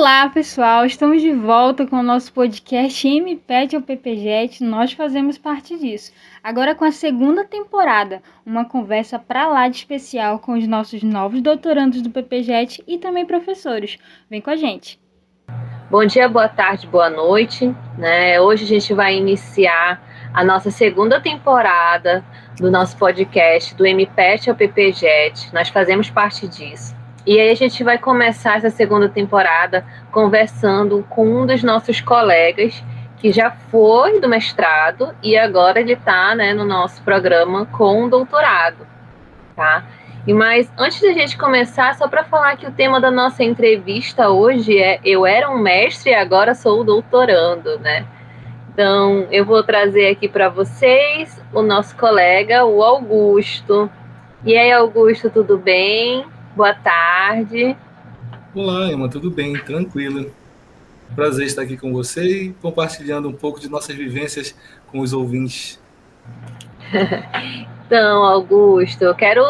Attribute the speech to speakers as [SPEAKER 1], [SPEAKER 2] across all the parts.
[SPEAKER 1] Olá, pessoal! Estamos de volta com o nosso podcast MPET ao PPJet. Nós fazemos parte disso. Agora com a segunda temporada, uma conversa para lá de especial com os nossos novos doutorandos do PPJet e também professores. Vem com a gente.
[SPEAKER 2] Bom dia, boa tarde, boa noite. Né? Hoje a gente vai iniciar a nossa segunda temporada do nosso podcast do MPET ao PPJet. Nós fazemos parte disso. E aí a gente vai começar essa segunda temporada conversando com um dos nossos colegas que já foi do mestrado e agora ele está né, no nosso programa com doutorado, tá? E mas antes da gente começar, só para falar que o tema da nossa entrevista hoje é eu era um mestre e agora sou doutorando, né? Então eu vou trazer aqui para vocês o nosso colega, o Augusto. E aí, Augusto, tudo bem? Boa tarde.
[SPEAKER 3] Olá, Emma, tudo bem? Tranquilo. Prazer estar aqui com você e compartilhando um pouco de nossas vivências com os ouvintes.
[SPEAKER 2] então, Augusto, eu quero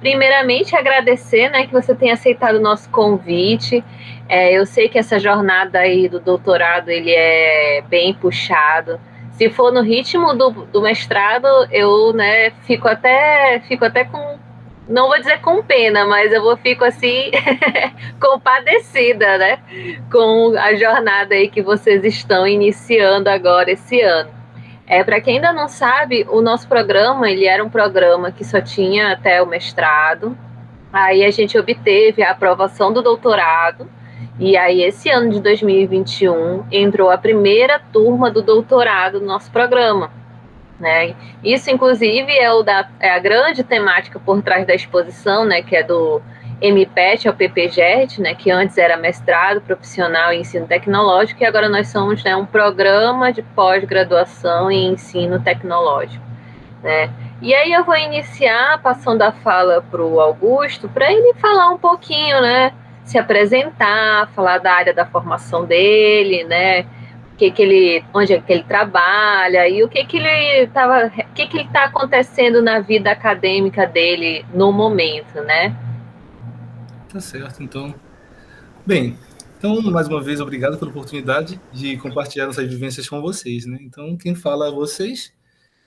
[SPEAKER 2] primeiramente agradecer né, que você tenha aceitado o nosso convite. É, eu sei que essa jornada aí do doutorado ele é bem puxado. Se for no ritmo do, do mestrado, eu né, fico até fico até com não vou dizer com pena, mas eu vou fico assim compadecida, né, com a jornada aí que vocês estão iniciando agora esse ano. É para quem ainda não sabe, o nosso programa ele era um programa que só tinha até o mestrado. Aí a gente obteve a aprovação do doutorado. E aí, esse ano de 2021, entrou a primeira turma do doutorado no nosso programa. Né? Isso, inclusive, é, o da, é a grande temática por trás da exposição, né, que é do MPET ao PPJET, né, que antes era mestrado profissional em ensino tecnológico, e agora nós somos né, um programa de pós-graduação em ensino tecnológico. Né? E aí eu vou iniciar passando a fala para o Augusto, para ele falar um pouquinho, né, se apresentar, falar da área da formação dele, né, que, que ele, onde é que ele trabalha e o que que ele estava, o que que ele está acontecendo na vida acadêmica dele no momento, né?
[SPEAKER 3] Tá certo, então. Bem, então mais uma vez obrigado pela oportunidade de compartilhar essas vivências com vocês, né? Então quem fala a vocês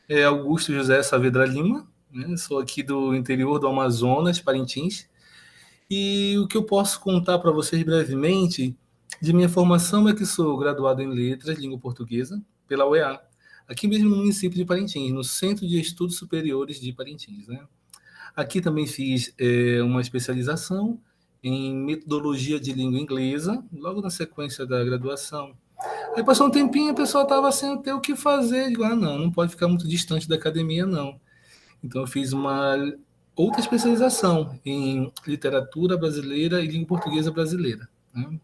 [SPEAKER 3] é Augusto José Saavedra Lima, né? Sou aqui do interior do Amazonas, Parintins. E o que eu posso contar para vocês brevemente de minha formação é que sou graduado em Letras, Língua Portuguesa, pela UEA, aqui mesmo no município de Parintins, no Centro de Estudos Superiores de Parintins. Né? Aqui também fiz é, uma especialização em metodologia de língua inglesa, logo na sequência da graduação. Aí passou um tempinho, a pessoa estava sem ter o que fazer. Digo, ah, não, não pode ficar muito distante da academia, não. Então eu fiz uma outra especialização em literatura brasileira e língua portuguesa brasileira. Né?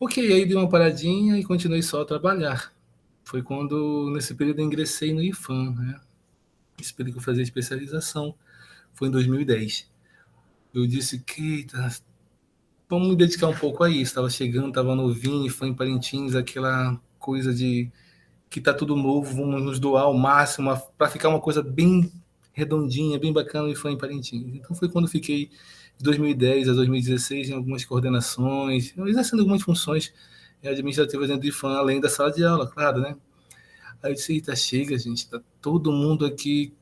[SPEAKER 3] Ok, aí dei uma paradinha e continuei só a trabalhar. Foi quando, nesse período, ingressei no IFAM, né? Esse período que eu fazia especialização foi em 2010. Eu disse que tá, vamos me dedicar um pouco a isso. Estava chegando, estava novinho, IFAM em Parintins, aquela coisa de que tá tudo novo, vamos nos doar ao máximo para ficar uma coisa bem redondinha, bem bacana o IFAM em Parintins. Então foi quando fiquei de 2010 a 2016 em algumas coordenações, exercendo algumas funções administrativas dentro do IFAM, além da sala de aula, claro, né? Aí eu disse, eita, chega, gente, tá todo mundo aqui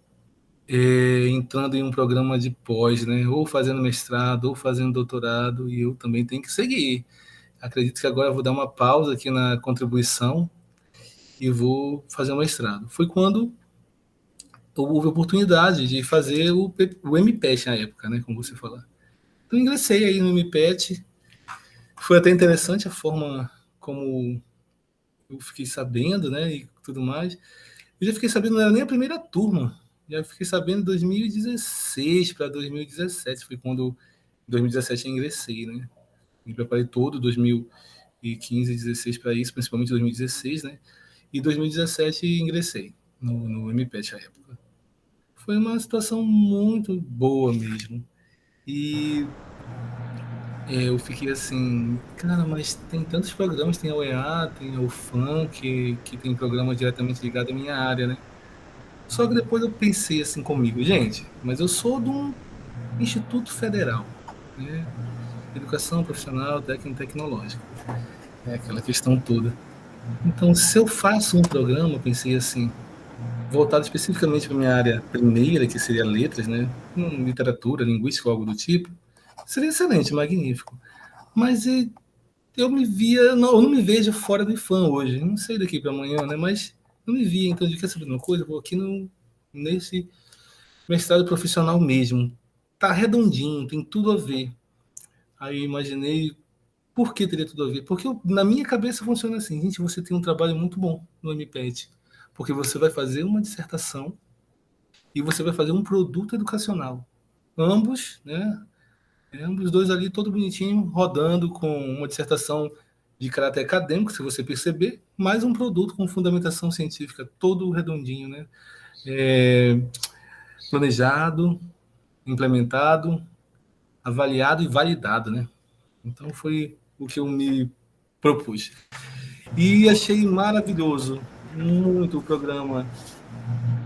[SPEAKER 3] é, entrando em um programa de pós, né? Ou fazendo mestrado, ou fazendo doutorado, e eu também tenho que seguir. Acredito que agora vou dar uma pausa aqui na contribuição e vou fazer o mestrado. Foi quando houve a oportunidade de fazer o, o MPET na época, né? Como você falou. Então ingressei aí no MPET. Foi até interessante a forma como eu fiquei sabendo, né, e tudo mais. Eu já fiquei sabendo, não era nem a primeira turma. Já fiquei sabendo em 2016 para 2017, foi quando em 2017 eu ingressei, né? Me preparei todo 2015 e 16 para isso, principalmente 2016, né? E 2017 ingressei no, no MPET à época. Foi uma situação muito boa mesmo. E é, eu fiquei assim, cara, mas tem tantos programas, tem a UEA, tem a UFAM, que, que tem programa diretamente ligado à minha área, né? Só que depois eu pensei assim comigo, gente, mas eu sou de um instituto federal, né? educação profissional, técnico tecnológica. É aquela questão toda. Então, se eu faço um programa, pensei assim, voltado especificamente para minha área primeira, que seria letras, né? Hum, literatura, linguística, algo do tipo, seria excelente, magnífico. Mas eu me via, não, eu não me vejo fora do fã hoje. Não sei daqui para amanhã, né? Mas eu me via, então, de quer saber uma coisa? Vou aqui no, nesse mestrado profissional mesmo. Tá redondinho, tem tudo a ver. Aí eu imaginei por que teria tudo a ver? Porque eu, na minha cabeça funciona assim, gente, você tem um trabalho muito bom no MPET, porque você vai fazer uma dissertação e você vai fazer um produto educacional. Ambos, né? Ambos dois ali, todo bonitinho, rodando com uma dissertação de caráter acadêmico, se você perceber, mais um produto com fundamentação científica, todo redondinho, né? É, planejado, implementado, avaliado e validado, né? Então foi o que eu me propus. E achei maravilhoso, muito o programa.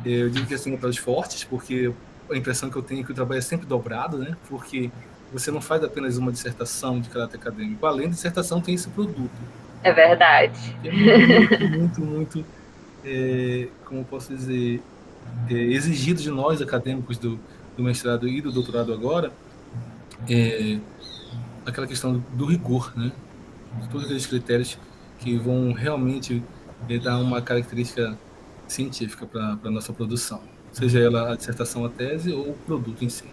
[SPEAKER 3] Eu digo que assim, para os fortes, porque a impressão que eu tenho é que o trabalho é sempre dobrado, né? Porque você não faz apenas uma dissertação de caráter acadêmico, além da dissertação tem esse produto.
[SPEAKER 2] É verdade.
[SPEAKER 3] É muito, muito, muito, é, como posso dizer, é, exigido de nós acadêmicos do, do mestrado e do doutorado agora, é, aquela questão do, do rigor, né? De todos aqueles critérios que vão realmente é, dar uma característica científica para a nossa produção, seja ela a dissertação, a tese ou o produto em si.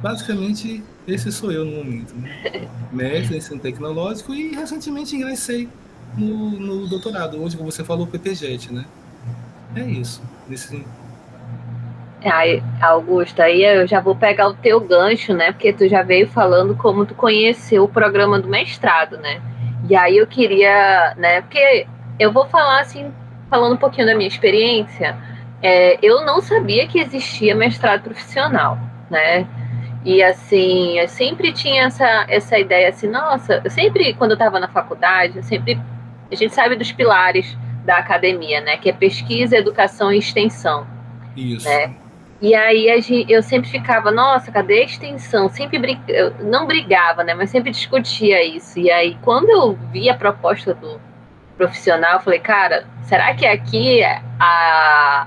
[SPEAKER 3] Basicamente, esse sou eu no momento. Né? Mestre em ensino tecnológico e recentemente ingressei no, no doutorado, hoje, como você falou, PPJET, né? É isso. Nesse...
[SPEAKER 2] Ai, Augusto, aí eu já vou pegar o teu gancho, né? Porque tu já veio falando como tu conheceu o programa do mestrado, né? E aí eu queria, né? Porque eu vou falar assim, falando um pouquinho da minha experiência. É, eu não sabia que existia mestrado profissional, né? E assim, eu sempre tinha essa, essa ideia assim, nossa, eu sempre, quando eu estava na faculdade, eu sempre. A gente sabe dos pilares da academia, né? Que é pesquisa, educação e extensão.
[SPEAKER 3] Isso.
[SPEAKER 2] Né? E aí eu sempre ficava, nossa, cadê a extensão? Sempre brig... não brigava, né? Mas sempre discutia isso. E aí, quando eu vi a proposta do profissional, eu falei, cara, será que aqui a,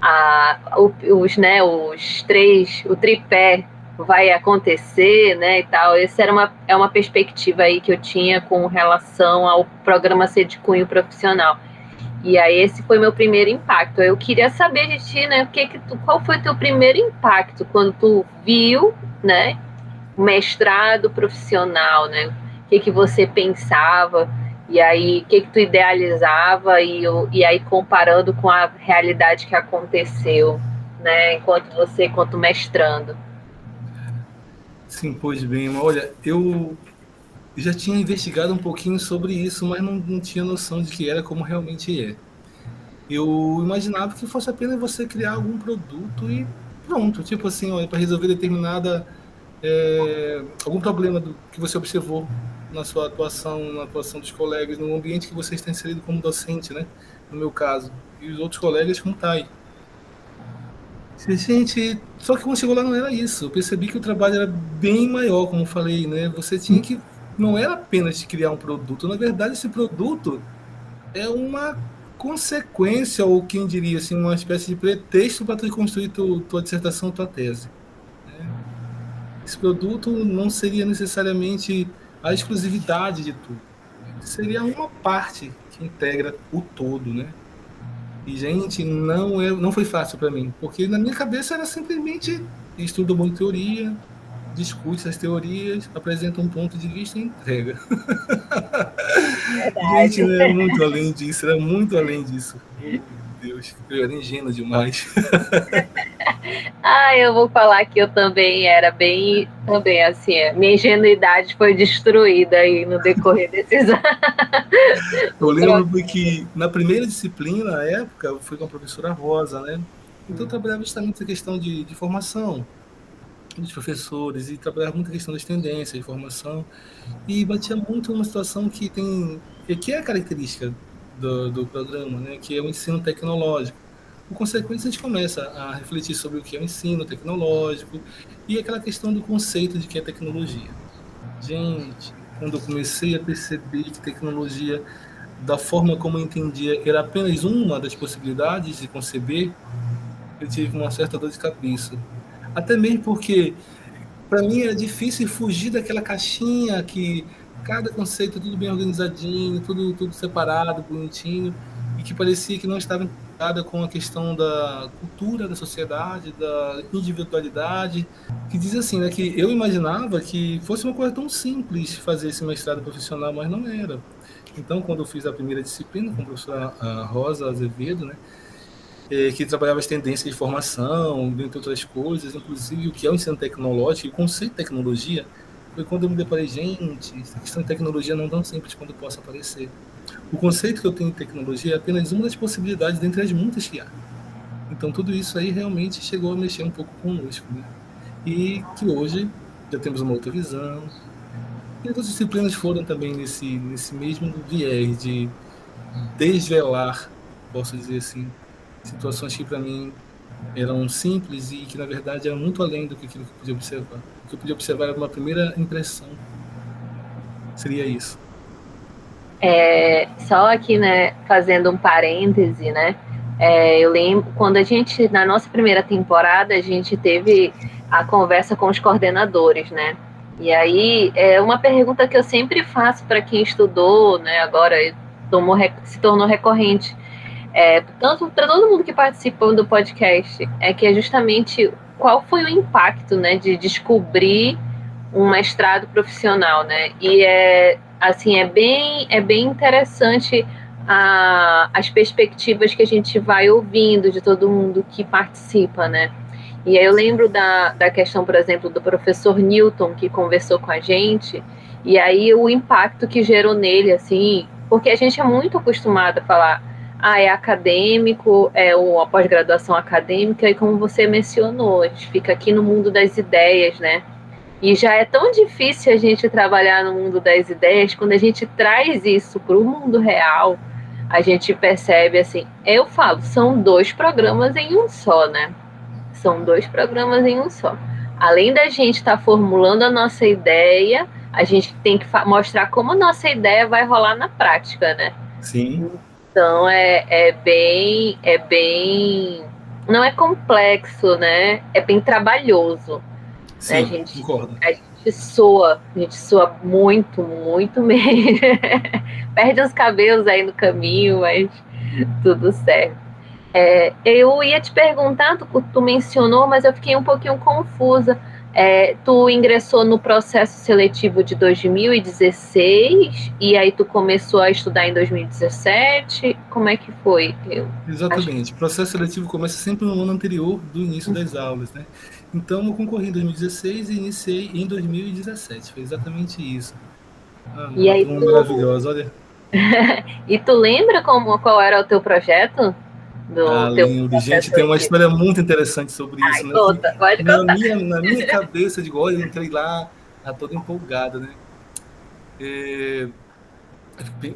[SPEAKER 2] a, os, né, os três, o tripé vai acontecer, né, e tal. Essa era uma, é uma perspectiva aí que eu tinha com relação ao programa ser de cunho profissional. E aí esse foi meu primeiro impacto. Eu queria saber de ti, né, que que tu, qual foi teu primeiro impacto quando tu viu, né, o mestrado profissional, né? O que que você pensava? E aí, o que que tu idealizava e, e aí comparando com a realidade que aconteceu, né, enquanto você, enquanto mestrando?
[SPEAKER 3] Sim, pois bem. Olha, eu já tinha investigado um pouquinho sobre isso, mas não, não tinha noção de que era como realmente é. Eu imaginava que fosse apenas você criar algum produto e pronto, tipo assim, para resolver determinada é, algum problema do, que você observou na sua atuação, na atuação dos colegas, no ambiente que você está inserido como docente, né? No meu caso, e os outros colegas como tá aí. Gente, só que quando chegou lá não era isso. Eu percebi que o trabalho era bem maior, como falei, né? Você tinha que. Não era apenas criar um produto. Na verdade, esse produto é uma consequência, ou quem diria assim, uma espécie de pretexto para tu construir tu, tua dissertação, tua tese. Né? Esse produto não seria necessariamente a exclusividade de tudo. Seria uma parte que integra o todo, né? E, gente, não, é, não foi fácil para mim, porque na minha cabeça era simplesmente estuda muito teoria, discute essas teorias, apresenta um ponto de vista e entrega. gente, é muito além disso, era muito além disso. Deus, eu era ingênuo demais.
[SPEAKER 2] ah, eu vou falar que eu também era bem, também assim, minha ingenuidade foi destruída aí no decorrer desses anos.
[SPEAKER 3] eu lembro que na primeira disciplina, na época, eu fui com a professora Rosa, né? Então eu trabalhava justamente a questão de, de formação dos professores e trabalhava muito a questão das tendências de formação e batia muito numa situação que tem que é a característica do, do programa, né, que é o ensino tecnológico. Por consequência, a gente começa a refletir sobre o que é o ensino tecnológico e aquela questão do conceito de que é tecnologia. gente, quando eu comecei a perceber que tecnologia, da forma como eu entendia, era apenas uma das possibilidades de conceber, eu tive uma certa dor de cabeça. Até mesmo porque, para mim, era difícil fugir daquela caixinha que cada conceito tudo bem organizadinho, tudo, tudo separado, bonitinho, e que parecia que não estava integrada com a questão da cultura da sociedade, da individualidade, que diz assim, né, que eu imaginava que fosse uma coisa tão simples fazer esse mestrado profissional, mas não era. Então, quando eu fiz a primeira disciplina com a professora Rosa Azevedo, né, que trabalhava as tendências de formação, dentre outras coisas, inclusive o que é o ensino tecnológico o conceito de tecnologia, foi quando eu me deparei, gente, essa questão de tecnologia não é tão simples quanto possa parecer. O conceito que eu tenho de tecnologia é apenas uma das possibilidades dentre as muitas que há. Então tudo isso aí realmente chegou a mexer um pouco conosco, né? E que hoje já temos uma outra visão. E outras disciplinas foram também nesse, nesse mesmo viés de desvelar, posso dizer assim, situações que para mim eram simples e que na verdade eram muito além do que aquilo que eu podia observar. O que eu podia observar era uma primeira impressão. Seria isso.
[SPEAKER 2] É, só aqui, né, fazendo um parêntese, né? É, eu lembro quando a gente, na nossa primeira temporada, a gente teve a conversa com os coordenadores, né? E aí é uma pergunta que eu sempre faço para quem estudou, né? Agora tomou, se tornou recorrente é, tanto para todo mundo que participou do podcast, é que é justamente qual foi o impacto, né, de descobrir um mestrado profissional, né? E é assim, é bem é bem interessante a, as perspectivas que a gente vai ouvindo de todo mundo que participa, né? E aí eu lembro da, da questão, por exemplo, do professor Newton, que conversou com a gente, e aí o impacto que gerou nele, assim, porque a gente é muito acostumado a falar ah, é acadêmico, é a pós-graduação acadêmica, e como você mencionou, a gente fica aqui no mundo das ideias, né? E já é tão difícil a gente trabalhar no mundo das ideias, quando a gente traz isso para o mundo real, a gente percebe assim, eu falo, são dois programas em um só, né? São dois programas em um só. Além da gente estar tá formulando a nossa ideia, a gente tem que mostrar como a nossa ideia vai rolar na prática, né?
[SPEAKER 3] Sim.
[SPEAKER 2] Então é, é bem, é bem, não é complexo, né? É bem trabalhoso.
[SPEAKER 3] Sim, né? a gente, concordo.
[SPEAKER 2] A gente soa, a gente soa muito, muito mesmo. Perde os cabelos aí no caminho, mas tudo certo. É, eu ia te perguntar, tu, tu mencionou, mas eu fiquei um pouquinho confusa é, tu ingressou no processo seletivo de 2016 e aí tu começou a estudar em 2017. Como é que foi?
[SPEAKER 3] Eu Exatamente. O processo seletivo começa sempre no ano anterior do início das aulas, né? Então eu concorri em 2016 e iniciei em 2017. Foi exatamente isso.
[SPEAKER 2] Ah, e aí tu...
[SPEAKER 3] maravilhosa, olha.
[SPEAKER 2] e tu lembra como qual era o teu projeto?
[SPEAKER 3] Do ah, lindo. Gente, tem uma história muito interessante sobre Ai, isso. Né?
[SPEAKER 2] Conta, pode
[SPEAKER 3] na, minha, na minha cabeça, de olha, eu entrei lá, tá toda empolgada, né? É,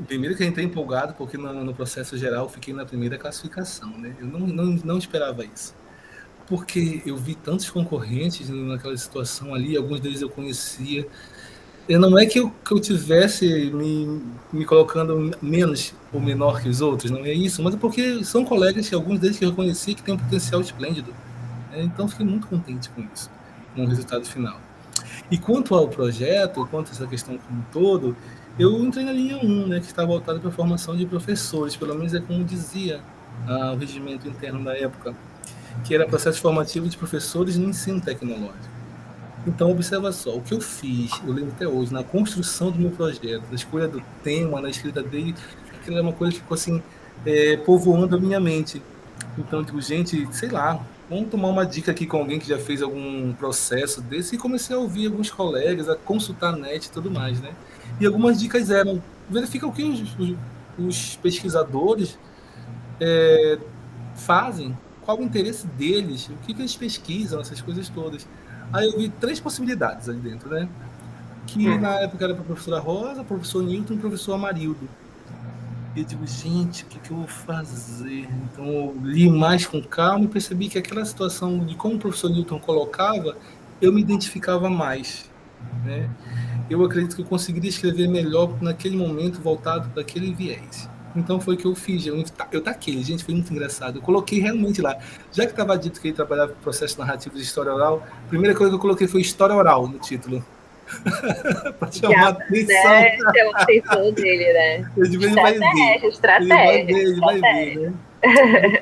[SPEAKER 3] primeiro que eu entrei empolgado, porque no, no, processo geral eu fiquei na primeira classificação, né? Eu não, não, não esperava isso. Porque eu vi tantos concorrentes naquela situação ali, alguns deles eu conhecia, não é que eu, que eu tivesse me, me colocando menos ou menor que os outros, não é isso, mas é porque são colegas que alguns deles que eu reconheci que têm um potencial esplêndido. Né? Então fiquei muito contente com isso, com o resultado final. E quanto ao projeto, quanto a essa questão como um todo, eu entrei na linha 1, né, que está voltada para a formação de professores, pelo menos é como dizia ah, o regimento interno da época, que era processo formativo de professores no ensino tecnológico. Então, observa só, o que eu fiz, eu lembro até hoje, na construção do meu projeto, na escolha do tema, na escrita dele, aquilo é uma coisa que ficou assim, é, povoando a minha mente. Então, digo, gente, sei lá, vamos tomar uma dica aqui com alguém que já fez algum processo desse, e comecei a ouvir alguns colegas, a consultar a net e tudo mais, né? E algumas dicas eram, verifica o que os, os, os pesquisadores é, fazem, qual o interesse deles, o que, que eles pesquisam, essas coisas todas. Aí eu vi três possibilidades ali dentro, né? Que hum. na época era para a professora Rosa, professor Newton e professor Amarildo. E eu digo, gente, o que, que eu vou fazer? Então eu li mais com calma e percebi que aquela situação de como o professor Newton colocava, eu me identificava mais. Né? eu acredito que eu conseguiria escrever melhor naquele momento voltado para aquele viés. Então foi o que eu fiz. Eu, eu taquei, gente, foi muito engraçado. Eu coloquei realmente lá. Já que estava dito que ele trabalhava com processo narrativo de história oral, a primeira coisa que eu coloquei foi história oral no título.
[SPEAKER 2] para chamar a atenção. Né? A atenção dele, né? Ele vai ver. Estratégia,
[SPEAKER 3] ele vai ver, né?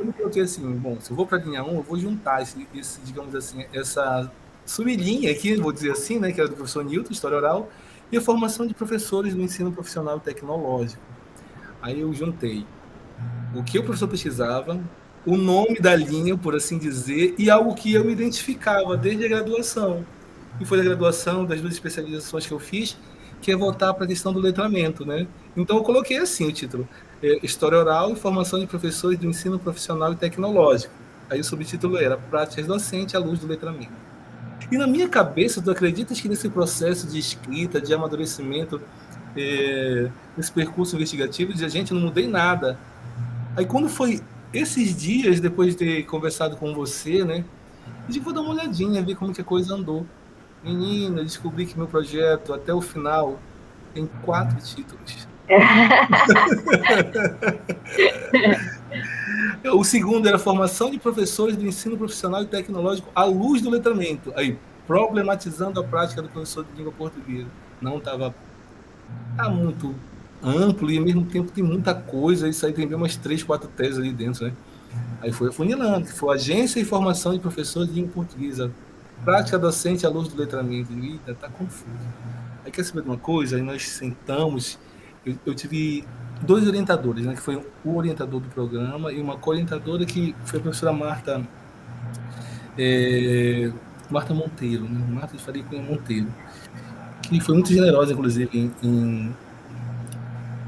[SPEAKER 3] Eu coloquei assim, bom, se eu vou para a linha 1, eu vou juntar esse, esse, digamos assim, essa sublinha aqui, vou dizer assim, né, que era do professor Newton, História Oral, e a formação de professores no ensino profissional tecnológico. Aí eu juntei o que o professor pesquisava, o nome da linha, por assim dizer, e algo que eu me identificava desde a graduação. E foi a graduação das duas especializações que eu fiz, que é voltar para a questão do letramento, né? Então eu coloquei assim o título: é, História Oral e Formação de Professores do Ensino Profissional e Tecnológico. Aí o subtítulo era Práticas Docentes à Luz do Letramento. E na minha cabeça, tu acreditas que nesse processo de escrita, de amadurecimento, é, nesse percurso investigativo, de a gente não mudei nada. Aí quando foi esses dias, depois de ter conversado com você, né? Eu digo, vou dar uma olhadinha, ver como que a coisa andou. Menina, descobri que meu projeto, até o final, tem quatro títulos. o segundo era formação de professores do ensino profissional e tecnológico à luz do letramento. Aí, problematizando a prática do professor de língua portuguesa. Não estava tá muito amplo e ao mesmo tempo tem muita coisa. Isso aí tem bem umas três, quatro teses ali dentro, né? Aí foi afunilando, que foi Agência e Formação de Professores de Língua Portuguesa. Prática docente à luz do letramento. Eita, tá confuso. Aí quer saber de uma coisa? Aí nós sentamos eu, eu tive dois orientadores, né, que foi o orientador do programa e uma co-orientadora que foi a professora Marta é, Marta Monteiro, né, Marta de Faria Cunha Monteiro, que foi muito generosa, inclusive, em, em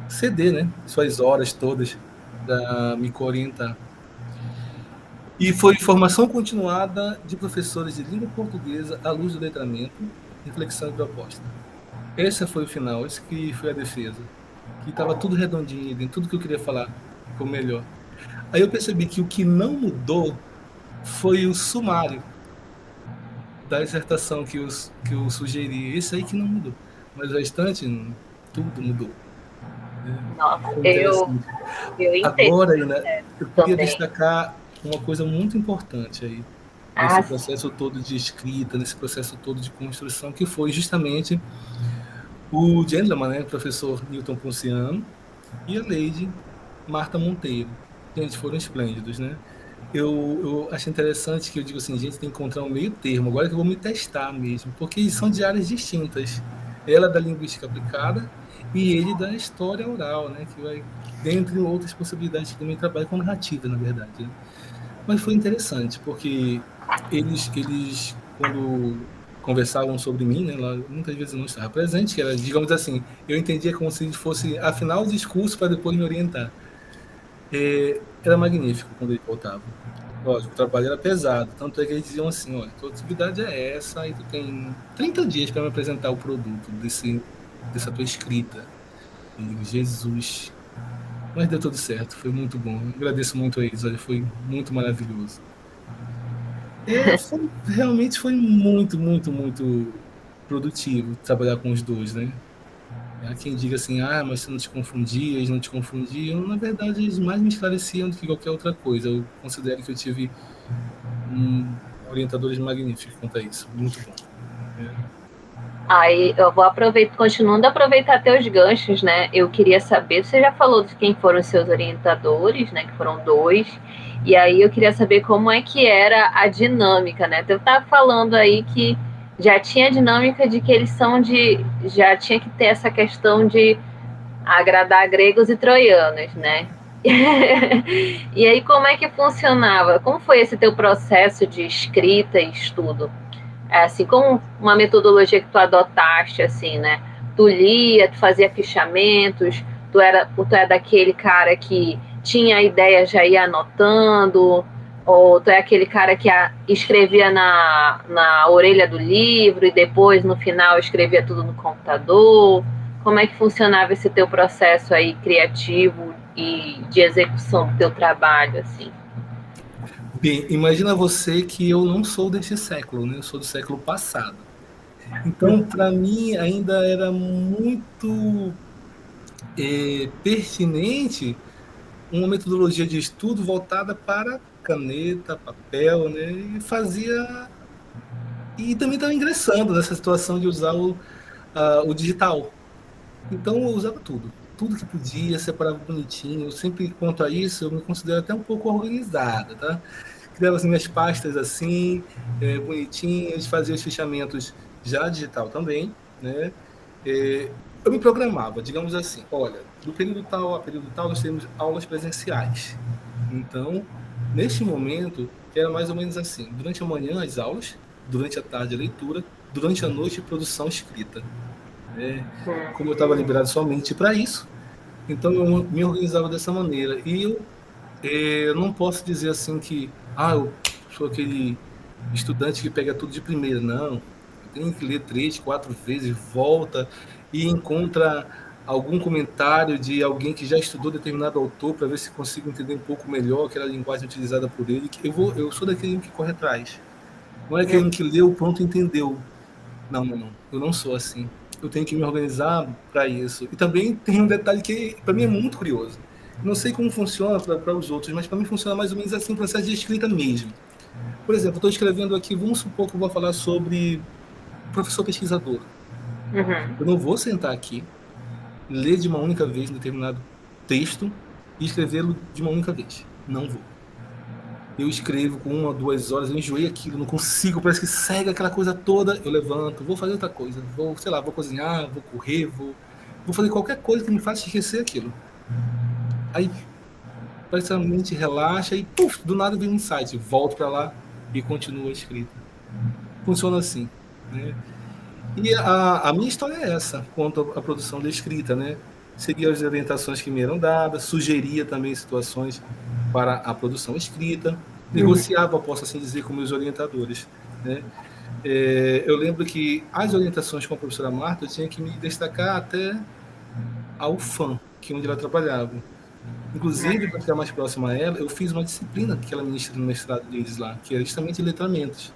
[SPEAKER 3] ceder né, suas horas todas para me orientar. E foi formação continuada de professores de língua portuguesa à luz do letramento, reflexão e proposta. Esse foi o final, esse que foi a defesa que estava tudo redondinho, tudo que eu queria falar ficou melhor. Aí eu percebi que o que não mudou foi o sumário da dissertação que eu, que eu sugeri. Esse aí que não mudou. Mas o restante, tudo mudou.
[SPEAKER 2] Nossa, eu, eu entendo.
[SPEAKER 3] Agora, né, eu queria também. destacar uma coisa muito importante aí. Nesse ah, processo sim. todo de escrita, nesse processo todo de construção, que foi justamente o gentleman, né, o professor Newton Ponciano, e a Lady Marta Monteiro. Gente, foram esplêndidos, né? Eu, eu acho interessante que eu digo assim, gente, tem que encontrar um meio termo. Agora que eu vou me testar mesmo, porque são de áreas distintas. Ela da linguística aplicada e ele da história oral, né? Que vai, dentre outras possibilidades que também trabalha com narrativa, na verdade. Né? Mas foi interessante, porque eles, eles quando conversavam sobre mim, né? Lá, muitas vezes eu não estava presente, que era, digamos assim, eu entendia como se fosse afinar o discurso para depois me orientar. É, era magnífico quando ele voltava. Lógico, o trabalho era pesado, tanto é que eles diziam assim, olha, tua atividade é essa e tu tem 30 dias para me apresentar o produto desse, dessa tua escrita. E digo, Jesus. Mas deu tudo certo, foi muito bom. Agradeço muito a eles, olha, foi muito maravilhoso. É, foi, realmente foi muito, muito, muito produtivo trabalhar com os dois, né? Há quem diga assim, ah, mas você não te confundia, eles não te confundiam. Na verdade, eles mais me esclareciam do que qualquer outra coisa. Eu considero que eu tive um, orientadores magníficos quanto a isso. Muito bom. É.
[SPEAKER 2] Aí eu vou aproveitar, continuando a aproveitar teus ganchos, né? Eu queria saber, você já falou de quem foram os seus orientadores, né? Que foram dois. E aí eu queria saber como é que era a dinâmica, né? Eu estava falando aí que já tinha a dinâmica de que eles são de. já tinha que ter essa questão de agradar gregos e troianos, né? e aí como é que funcionava? Como foi esse teu processo de escrita e estudo? É, assim, como uma metodologia que tu adotaste, assim, né? Tu lia, tu fazia fichamentos, tu era, tu é daquele cara que tinha a ideia, já ia anotando, ou tu é aquele cara que a, escrevia na, na orelha do livro e depois no final escrevia tudo no computador? Como é que funcionava esse teu processo aí criativo e de execução do teu trabalho, assim?
[SPEAKER 3] Bem, imagina você que eu não sou deste século, né? Eu sou do século passado. Então, para mim, ainda era muito é, pertinente uma metodologia de estudo voltada para caneta, papel, né? E fazia. E também estava ingressando nessa situação de usar o, uh, o digital. Então eu usava tudo. Tudo que podia, separava bonitinho. Eu sempre, quanto a isso, eu me considero até um pouco organizada, tá? Criava as minhas pastas assim, é, bonitinhas, fazia os fechamentos já digital também, né? É, eu me programava, digamos assim, olha, do período tal a período tal nós temos aulas presenciais. Então, neste momento, era mais ou menos assim, durante a manhã as aulas, durante a tarde a leitura, durante a noite produção escrita. É, como eu estava liberado somente para isso, então eu me organizava dessa maneira. E eu, é, eu não posso dizer assim que, ah, eu sou aquele estudante que pega tudo de primeira, não. Tenho que ler três, quatro vezes, volta e encontra algum comentário de alguém que já estudou determinado autor para ver se consigo entender um pouco melhor aquela linguagem utilizada por ele. Eu vou, eu sou daquele que corre atrás. Não é aquele que leu, pronto, entendeu. Não, não, não. Eu não sou assim. Eu tenho que me organizar para isso. E também tem um detalhe que para mim é muito curioso. Não sei como funciona para os outros, mas para mim funciona mais ou menos assim, processo de escrita mesmo. Por exemplo, estou escrevendo aqui, vamos supor que eu vou falar sobre professor pesquisador. Uhum. Eu não vou sentar aqui, ler de uma única vez um determinado texto e escrevê-lo de uma única vez. Não vou. Eu escrevo com uma, duas horas, eu enjoei aquilo, não consigo, parece que segue aquela coisa toda. Eu levanto, vou fazer outra coisa, vou, sei lá, vou cozinhar, vou correr, vou, vou fazer qualquer coisa que me faça esquecer aquilo. Aí parece que a mente relaxa e puf, do nada vem um insight, volto para lá e continuo a escrita. Funciona assim. Né? E a, a minha história é essa, quanto à produção da escrita, né? Seguia as orientações que me eram dadas, sugeria também situações para a produção escrita, negociava, posso assim dizer, com meus orientadores, né? É, eu lembro que as orientações com a professora Marta eu tinha que me destacar até ao fã, que é onde ela trabalhava. Inclusive, para ficar mais próximo a ela, eu fiz uma disciplina que ela ministra no mestrado deles lá, que era justamente letramentos.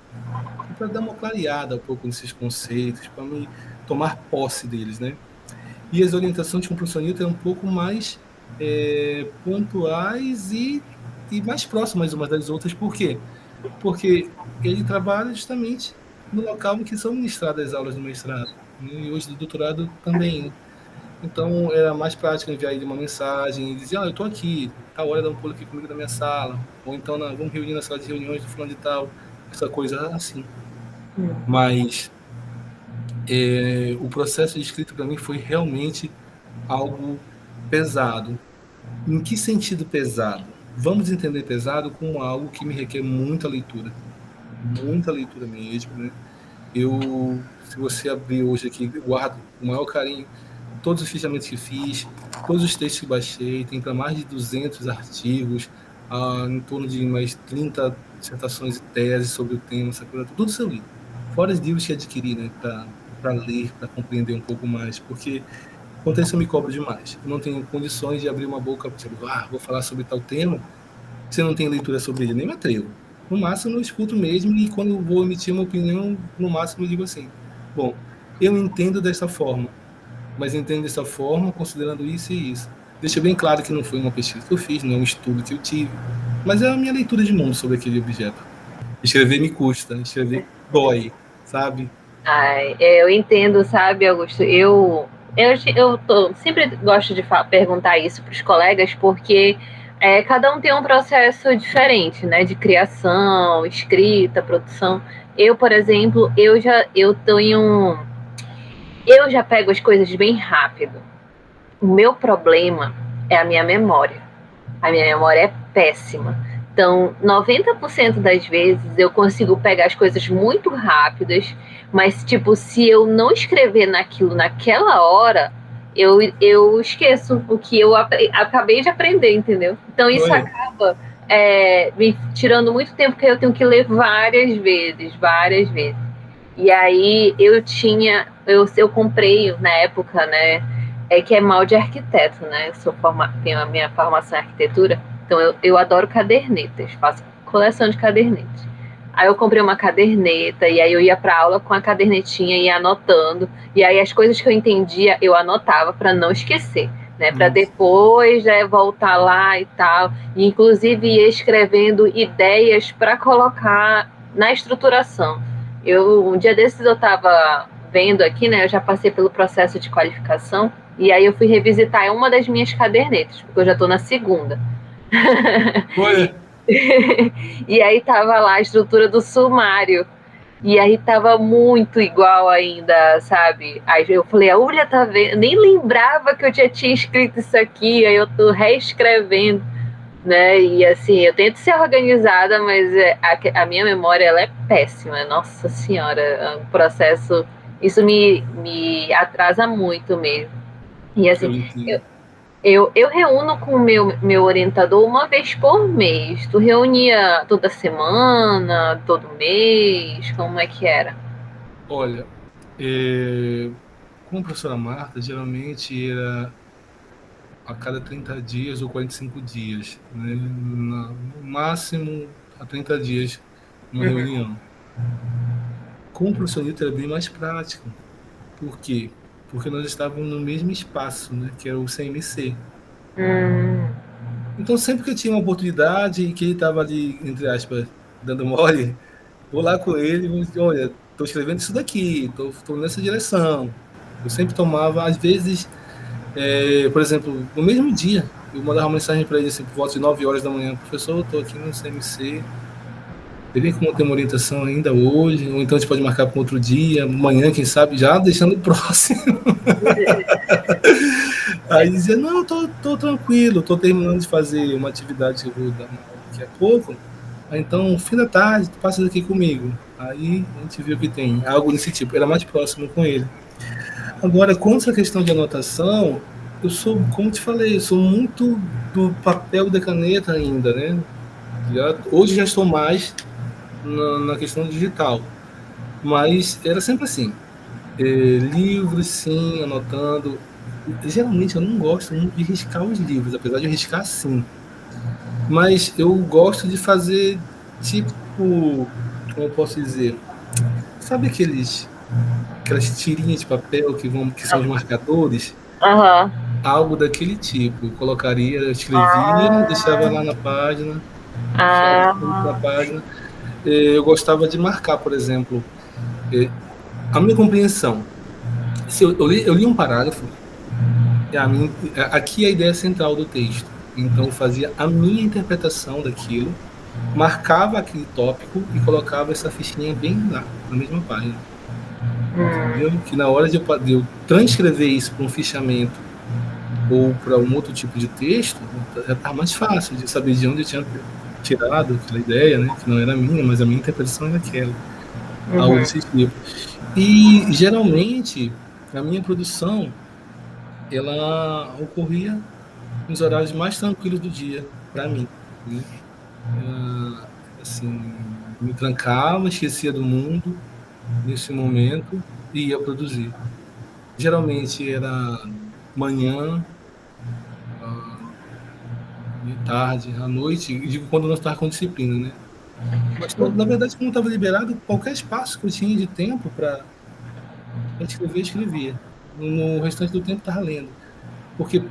[SPEAKER 3] Para dar uma clareada um pouco nesses conceitos, para me tomar posse deles, né? E as orientações com o professor Newton eram um pouco mais é, pontuais e, e mais próximas umas das outras. Por quê? Porque ele trabalha justamente no local em que são ministradas as aulas do mestrado. Né? E hoje do doutorado também. Então era mais prático enviar ele uma mensagem e dizer, ah, eu estou aqui, tá hora dá um pulo aqui comigo na minha sala, ou então na, vamos reunir na sala de reuniões do fulano de tal, essa coisa assim. Hum. Mas é, o processo de escrita para mim foi realmente algo pesado. Em que sentido pesado? Vamos entender pesado como algo que me requer muita leitura, muita leitura mesmo, né? Eu, se você abrir hoje aqui, guardo com o maior carinho todos os fichamentos que fiz, todos os textos que baixei, tem para mais de 200 artigos, ah, em torno de mais 30 dissertações e teses sobre o tema, essa coisa, tudo isso eu li. Fora os livros que adquiri, né, para ler, para compreender um pouco mais, porque quanto a isso eu me cobro demais. Eu não tenho condições de abrir uma boca, tipo, ah, vou falar sobre tal tema, se eu não tenho leitura sobre ele, nem me atrevo. No máximo eu escuto mesmo e quando eu vou emitir uma opinião, no máximo eu digo assim, bom, eu entendo dessa forma, mas entendo dessa forma, considerando isso e isso. Deixa bem claro que não foi uma pesquisa que eu fiz, não é um estudo que eu tive, mas é a minha leitura de mundo sobre aquele objeto. Escrever me custa, escrever dói, sabe?
[SPEAKER 2] Ai, é, eu entendo, sabe, Augusto? Eu, eu, eu tô, sempre gosto de perguntar isso para os colegas, porque é, cada um tem um processo diferente, né? De criação, escrita, produção. Eu, por exemplo, eu já eu tenho eu já pego as coisas bem rápido. O meu problema é a minha memória. A minha memória é péssima. Então, 90% das vezes eu consigo pegar as coisas muito rápidas, mas, tipo, se eu não escrever naquilo naquela hora, eu, eu esqueço o que eu acabei de aprender, entendeu? Então, isso Oi. acaba é, me tirando muito tempo, porque eu tenho que ler várias vezes, várias vezes. E aí eu tinha, eu, eu comprei na época, né? É que é mal de arquiteto, né? Eu sou forma, tenho a minha formação em arquitetura, então eu, eu adoro cadernetas, faço coleção de cadernetas. Aí eu comprei uma caderneta e aí eu ia para aula com a cadernetinha e ia anotando. E aí as coisas que eu entendia eu anotava para não esquecer, né? Para depois né, voltar lá e tal. E inclusive ia escrevendo ideias para colocar na estruturação. Eu um dia desses eu estava vendo aqui, né? Eu já passei pelo processo de qualificação e aí eu fui revisitar uma das minhas cadernetas, porque eu já estou na segunda. E aí tava lá a estrutura do sumário. E aí tava muito igual ainda, sabe? Aí eu falei, a Ulha tá vendo, nem lembrava que eu já tinha escrito isso aqui, aí eu tô reescrevendo, né? E assim, eu tento ser organizada, mas é, a, a minha memória ela é péssima. Nossa senhora, é um processo, isso me, me atrasa muito mesmo. E assim, eu, eu, eu reúno com o meu, meu orientador uma vez por mês. Tu reunia toda semana, todo mês? Como é que era?
[SPEAKER 3] Olha, é, com a professora Marta, geralmente era a cada 30 dias ou 45 dias. Né? No máximo a 30 dias uma uhum. reunião. Com o professor Nito era bem mais prático. Por quê? porque nós estávamos no mesmo espaço, né, que é o CMC. Hum. Então, sempre que eu tinha uma oportunidade e que ele estava ali, entre aspas, dando mole, vou lá com ele e dizer, olha, estou escrevendo isso daqui, estou nessa direção. Eu sempre tomava, às vezes, é, por exemplo, no mesmo dia, eu mandava uma mensagem para ele, assim, por volta de 9 horas da manhã, professor, estou aqui no CMC, Teria como ter uma orientação ainda hoje, ou então a gente pode marcar para outro dia, amanhã, quem sabe, já deixando próximo. Aí dizia, não, tô, tô tranquilo, tô terminando de fazer uma atividade que eu vou dar daqui a pouco. Então, fim da tarde, passa daqui comigo. Aí a gente viu que tem algo desse tipo, era mais próximo com ele. Agora, com essa questão de anotação, eu sou, como te falei, eu sou muito do papel da caneta ainda, né? Já, hoje já estou mais na, na questão digital. Mas era sempre assim. É, livros, sim, anotando. Geralmente eu não gosto muito de riscar os livros, apesar de riscar sim. Mas eu gosto de fazer tipo, como eu posso dizer, sabe aqueles aquelas tirinhas de papel que vão que são os marcadores?
[SPEAKER 2] Uhum.
[SPEAKER 3] Algo daquele tipo. Eu colocaria, eu escrevia, ah. deixava lá na página,
[SPEAKER 2] ah.
[SPEAKER 3] na página eh, eu gostava de marcar, por exemplo, eh, a minha compreensão. Se eu, eu, li, eu li um parágrafo, a minha, aqui é a ideia central do texto. Então, eu fazia a minha interpretação daquilo, marcava aquele tópico e colocava essa fichinha bem lá, na mesma página. Que na hora de eu, transcrever isso para um fichamento ou para um outro tipo de texto, já está mais fácil de saber de onde eu tinha tirado aquela ideia, né? Que não era minha, mas a minha interpretação era aquela. Uhum. Algo desse tipo. E geralmente a minha produção ela ocorria nos horários mais tranquilos do dia para mim. Né? Uh, assim, me trancava, esquecia do mundo nesse momento e ia produzir. Geralmente era manhã, de tarde, à noite, digo quando não estava com disciplina, né? Mas, na verdade, como estava liberado, qualquer espaço que eu tinha de tempo para escrever, escrevia. No restante do tempo, estava lendo. Porque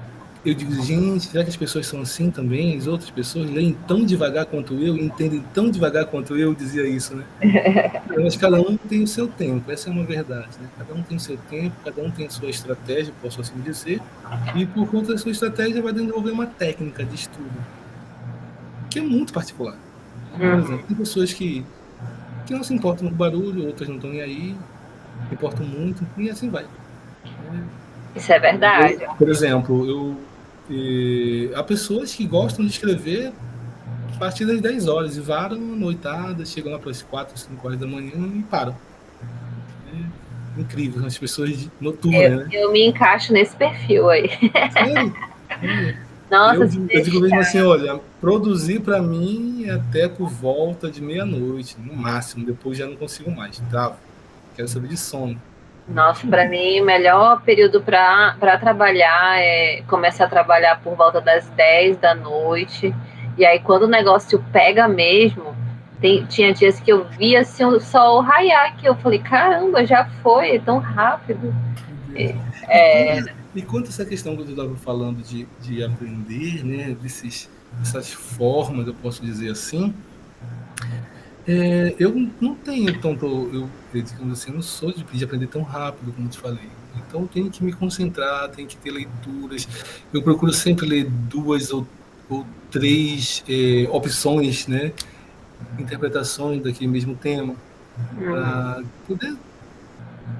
[SPEAKER 3] eu digo, gente, será que as pessoas são assim também? As outras pessoas leem tão devagar quanto eu, entendem tão devagar quanto eu, dizia isso, né? Mas cada um tem o seu tempo, essa é uma verdade, né? Cada um tem o seu tempo, cada um tem a sua estratégia, posso assim dizer, e por conta da sua estratégia vai desenvolver uma técnica de estudo, que é muito particular. Por uhum. exemplo, tem pessoas que, que não se importam com barulho, outras não estão nem aí, importam muito, e assim vai.
[SPEAKER 2] Isso é verdade.
[SPEAKER 3] Eu, por exemplo, eu e há pessoas que gostam de escrever a partir das 10 horas e varam noitada, chegam lá para as 4, 5 horas da manhã e param. É incrível, as pessoas noturnas,
[SPEAKER 2] eu,
[SPEAKER 3] né?
[SPEAKER 2] Eu me encaixo nesse perfil aí. Sério?
[SPEAKER 3] Nossa, eu, eu digo mesmo assim, olha, produzir para mim até por volta de meia-noite, no máximo, depois já não consigo mais, travo. Quero saber de sono.
[SPEAKER 2] Nossa, para mim, o melhor período para trabalhar é começar a trabalhar por volta das 10 da noite. E aí, quando o negócio pega mesmo, tem, tinha dias que eu via assim, o sol raiar, que eu falei, caramba, já foi, tão rápido.
[SPEAKER 3] É, é... E quanto essa questão que eu estava falando de, de aprender, né, desses, dessas formas, eu posso dizer assim, é, eu não tenho tanto, eu, digamos assim, eu não sou de, de aprender tão rápido como te falei. Então eu tenho que me concentrar, tenho que ter leituras. Eu procuro sempre ler duas ou, ou três é, opções, né? interpretações daquele mesmo tema, para poder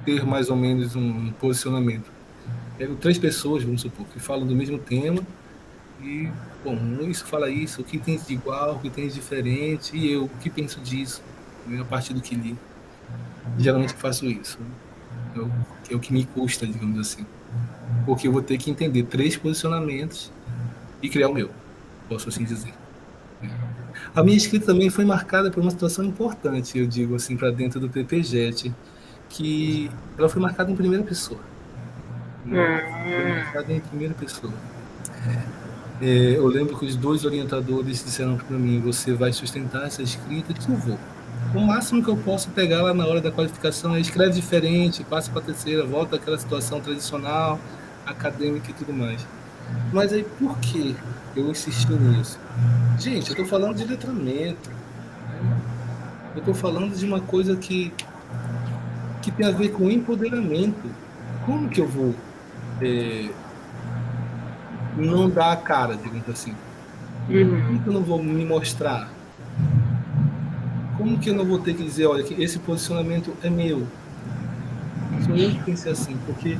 [SPEAKER 3] ter mais ou menos um posicionamento. Pego três pessoas, vamos supor, que falam do mesmo tema e, bom, isso fala isso, o que tem de igual, o que tem de diferente, e eu, o que penso disso, né, a partir do que li. Geralmente faço isso. É o, é o que me custa, digamos assim. Porque eu vou ter que entender três posicionamentos e criar o meu, posso assim dizer. A minha escrita também foi marcada por uma situação importante, eu digo assim, para dentro do PPJET, que ela foi marcada em primeira pessoa. Né? Foi marcada em primeira pessoa. É, eu lembro que os dois orientadores disseram para mim: você vai sustentar essa escrita? Eu disse: eu vou. O máximo que eu posso pegar lá na hora da qualificação é escreve diferente, passa para a terceira, volta àquela situação tradicional, acadêmica e tudo mais. Mas aí por que eu insisti nisso? Gente, eu estou falando de letramento. Eu estou falando de uma coisa que, que tem a ver com empoderamento. Como que eu vou é, não dar a cara, digamos assim? Uhum. Como que eu não vou me mostrar? Como que eu não vou ter que dizer, olha, que esse posicionamento é meu? Sou eu que pensei assim, porque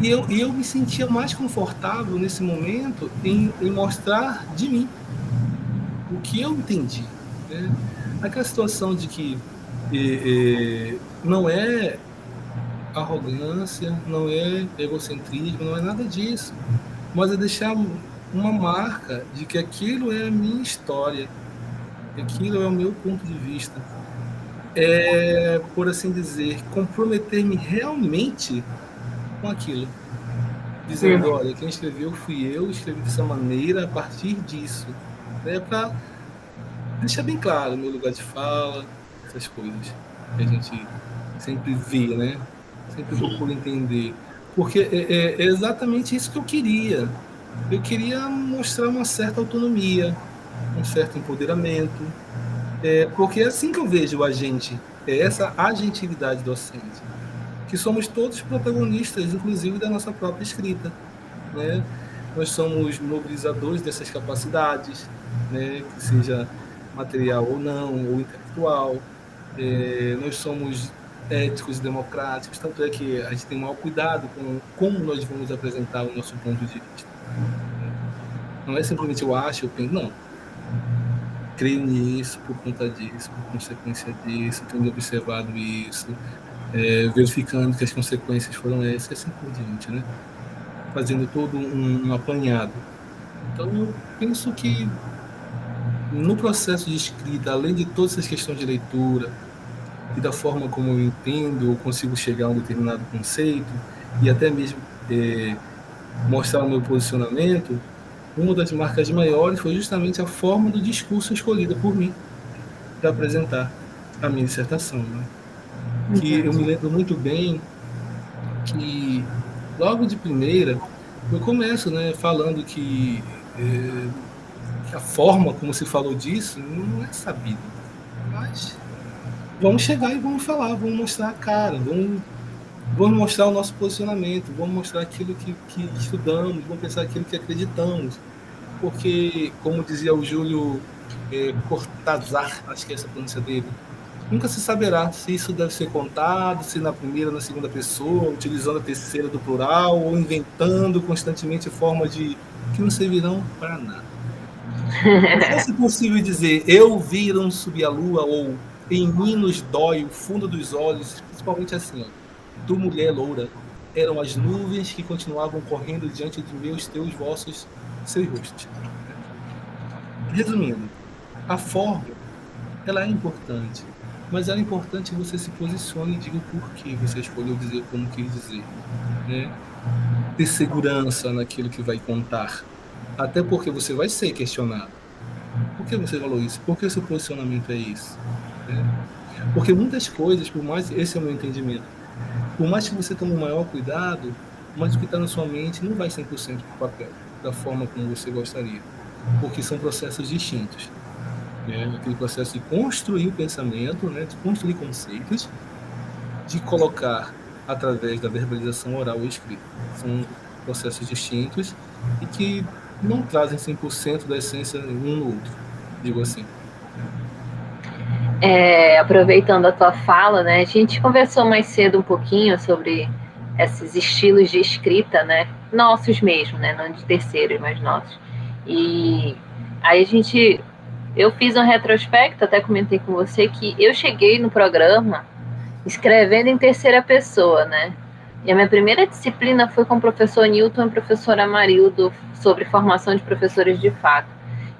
[SPEAKER 3] e eu, eu me sentia mais confortável nesse momento em, em mostrar de mim o que eu entendi. Né? Aquela situação de que não é arrogância, não é egocentrismo, não é nada disso, mas é deixar uma marca de que aquilo é a minha história, aquilo é o meu ponto de vista. É, por assim dizer, comprometer-me realmente com aquilo. Dizendo, olha, quem escreveu fui eu, escrevi dessa maneira a partir disso. Né, para deixar bem claro o meu lugar de fala, essas coisas que a gente sempre vê, né? Sempre procura entender. Porque é, é, é exatamente isso que eu queria. Eu queria mostrar uma certa autonomia, um certo empoderamento. É, porque é assim que eu vejo o agente, é essa agentividade docente que somos todos protagonistas, inclusive da nossa própria escrita. Né? Nós somos mobilizadores dessas capacidades, né? que seja material ou não, ou intelectual. É, nós somos éticos e democráticos, tanto é que a gente tem maior cuidado com como nós vamos apresentar o nosso ponto de vista. Não é simplesmente eu acho, eu penso, não. Creio nisso por conta disso, por consequência disso, tenho observado isso, é, verificando que as consequências foram essas assim por diante, né? Fazendo todo um, um apanhado. Então, eu penso que no processo de escrita, além de todas essas questões de leitura e da forma como eu entendo ou consigo chegar a um determinado conceito e até mesmo é, mostrar o meu posicionamento, uma das marcas maiores foi justamente a forma do discurso escolhida por mim para apresentar a minha dissertação. Né? que eu me lembro muito bem que logo de primeira eu começo né, falando que, é, que a forma como se falou disso não é sabida. Mas vamos chegar e vamos falar, vamos mostrar a cara, vamos, vamos mostrar o nosso posicionamento, vamos mostrar aquilo que, que estudamos, vamos pensar aquilo que acreditamos. Porque, como dizia o Júlio é, Cortazar, acho que é essa a pronúncia dele, nunca se saberá se isso deve ser contado, se na primeira, na segunda pessoa, utilizando a terceira do plural, ou inventando constantemente formas de que não servirão para nada. Não fosse possível dizer eu viram subir a lua ou em mim nos dói o fundo dos olhos, principalmente assim, ó, do mulher loura, eram as nuvens que continuavam correndo diante de meus, teus, vossos, seus rostos. Resumindo, a forma ela é importante mas era importante que você se posicione e diga o porquê você escolheu dizer como quis dizer. Né? Ter segurança naquilo que vai contar. Até porque você vai ser questionado. Por que você falou isso? Por que seu posicionamento é isso? É. Porque muitas coisas, por mais esse é o meu entendimento, por mais que você tome o maior cuidado, mas o que está na sua mente não vai 100% para o papel, da forma como você gostaria, porque são processos distintos. Né? Aquele processo de construir o pensamento, né? de construir conceitos, de colocar através da verbalização oral ou escrita. São processos distintos e que não trazem 100% da essência um no outro, digo assim.
[SPEAKER 2] É, aproveitando a tua fala, né, a gente conversou mais cedo um pouquinho sobre esses estilos de escrita, né, nossos mesmo, né, não de terceiros, mas nossos. E aí a gente, eu fiz um retrospecto, até comentei com você que eu cheguei no programa escrevendo em terceira pessoa, né, e a minha primeira disciplina foi com o professor Newton e o professor Amarildo sobre formação de professores de fato.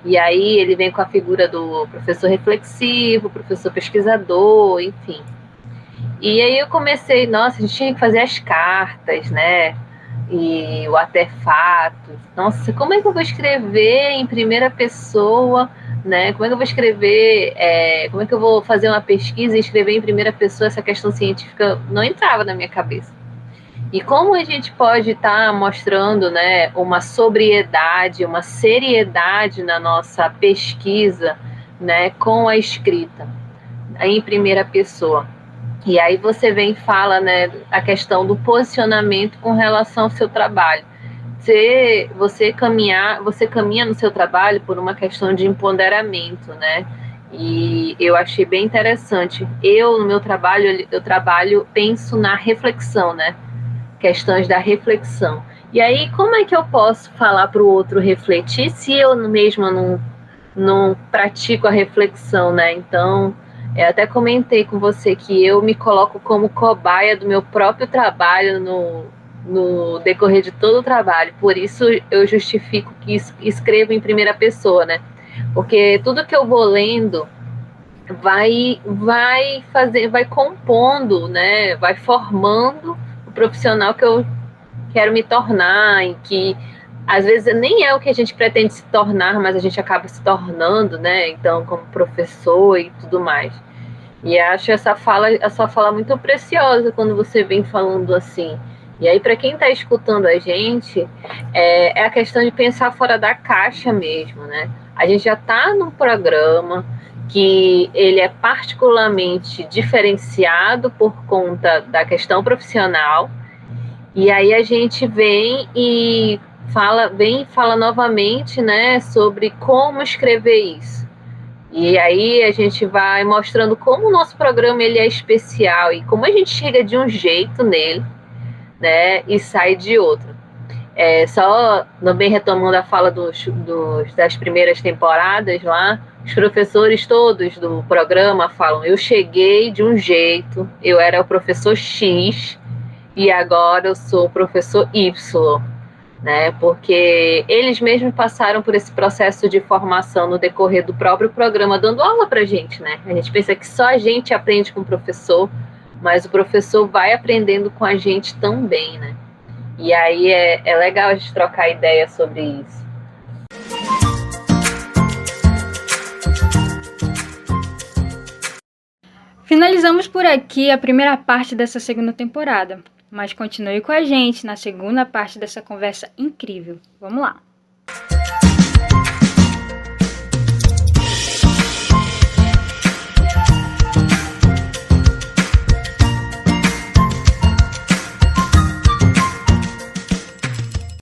[SPEAKER 2] E aí ele vem com a figura do professor reflexivo, professor pesquisador, enfim. E aí eu comecei, nossa, a gente tinha que fazer as cartas, né? E o artefato. Nossa, como é que eu vou escrever em primeira pessoa, né? Como é que eu vou escrever, é, como é que eu vou fazer uma pesquisa e escrever em primeira pessoa essa questão científica? Não entrava na minha cabeça. E como a gente pode estar tá mostrando né, uma sobriedade, uma seriedade na nossa pesquisa né, com a escrita em primeira pessoa. E aí você vem e fala né, a questão do posicionamento com relação ao seu trabalho. Você, você caminhar, você caminha no seu trabalho por uma questão de empoderamento, né? E eu achei bem interessante. Eu no meu trabalho, eu trabalho, penso na reflexão, né? Questões da reflexão. E aí, como é que eu posso falar para o outro refletir se eu mesma não, não pratico a reflexão, né? Então, eu até comentei com você que eu me coloco como cobaia do meu próprio trabalho no, no decorrer de todo o trabalho. Por isso, eu justifico que escrevo em primeira pessoa, né? Porque tudo que eu vou lendo vai vai fazer vai compondo né vai formando profissional que eu quero me tornar, em que às vezes nem é o que a gente pretende se tornar, mas a gente acaba se tornando, né? Então, como professor e tudo mais. E acho essa fala, essa fala muito preciosa quando você vem falando assim. E aí, para quem está escutando a gente, é, é, a questão de pensar fora da caixa mesmo, né? A gente já está num programa que ele é particularmente diferenciado por conta da questão profissional. E aí a gente vem e fala, vem e fala novamente, né, sobre como escrever isso. E aí a gente vai mostrando como o nosso programa ele é especial e como a gente chega de um jeito nele, né, e sai de outro. É, só também retomando a fala dos, dos, das primeiras temporadas lá, os professores todos do programa falam: eu cheguei de um jeito, eu era o professor X e agora eu sou o professor Y, né? Porque eles mesmos passaram por esse processo de formação no decorrer do próprio programa, dando aula para gente, né? A gente pensa que só a gente aprende com o professor, mas o professor vai aprendendo com a gente também, né? E aí é, é legal a gente trocar ideia sobre isso.
[SPEAKER 1] Finalizamos por aqui a primeira parte dessa segunda temporada, mas continue com a gente na segunda parte dessa conversa incrível. Vamos lá!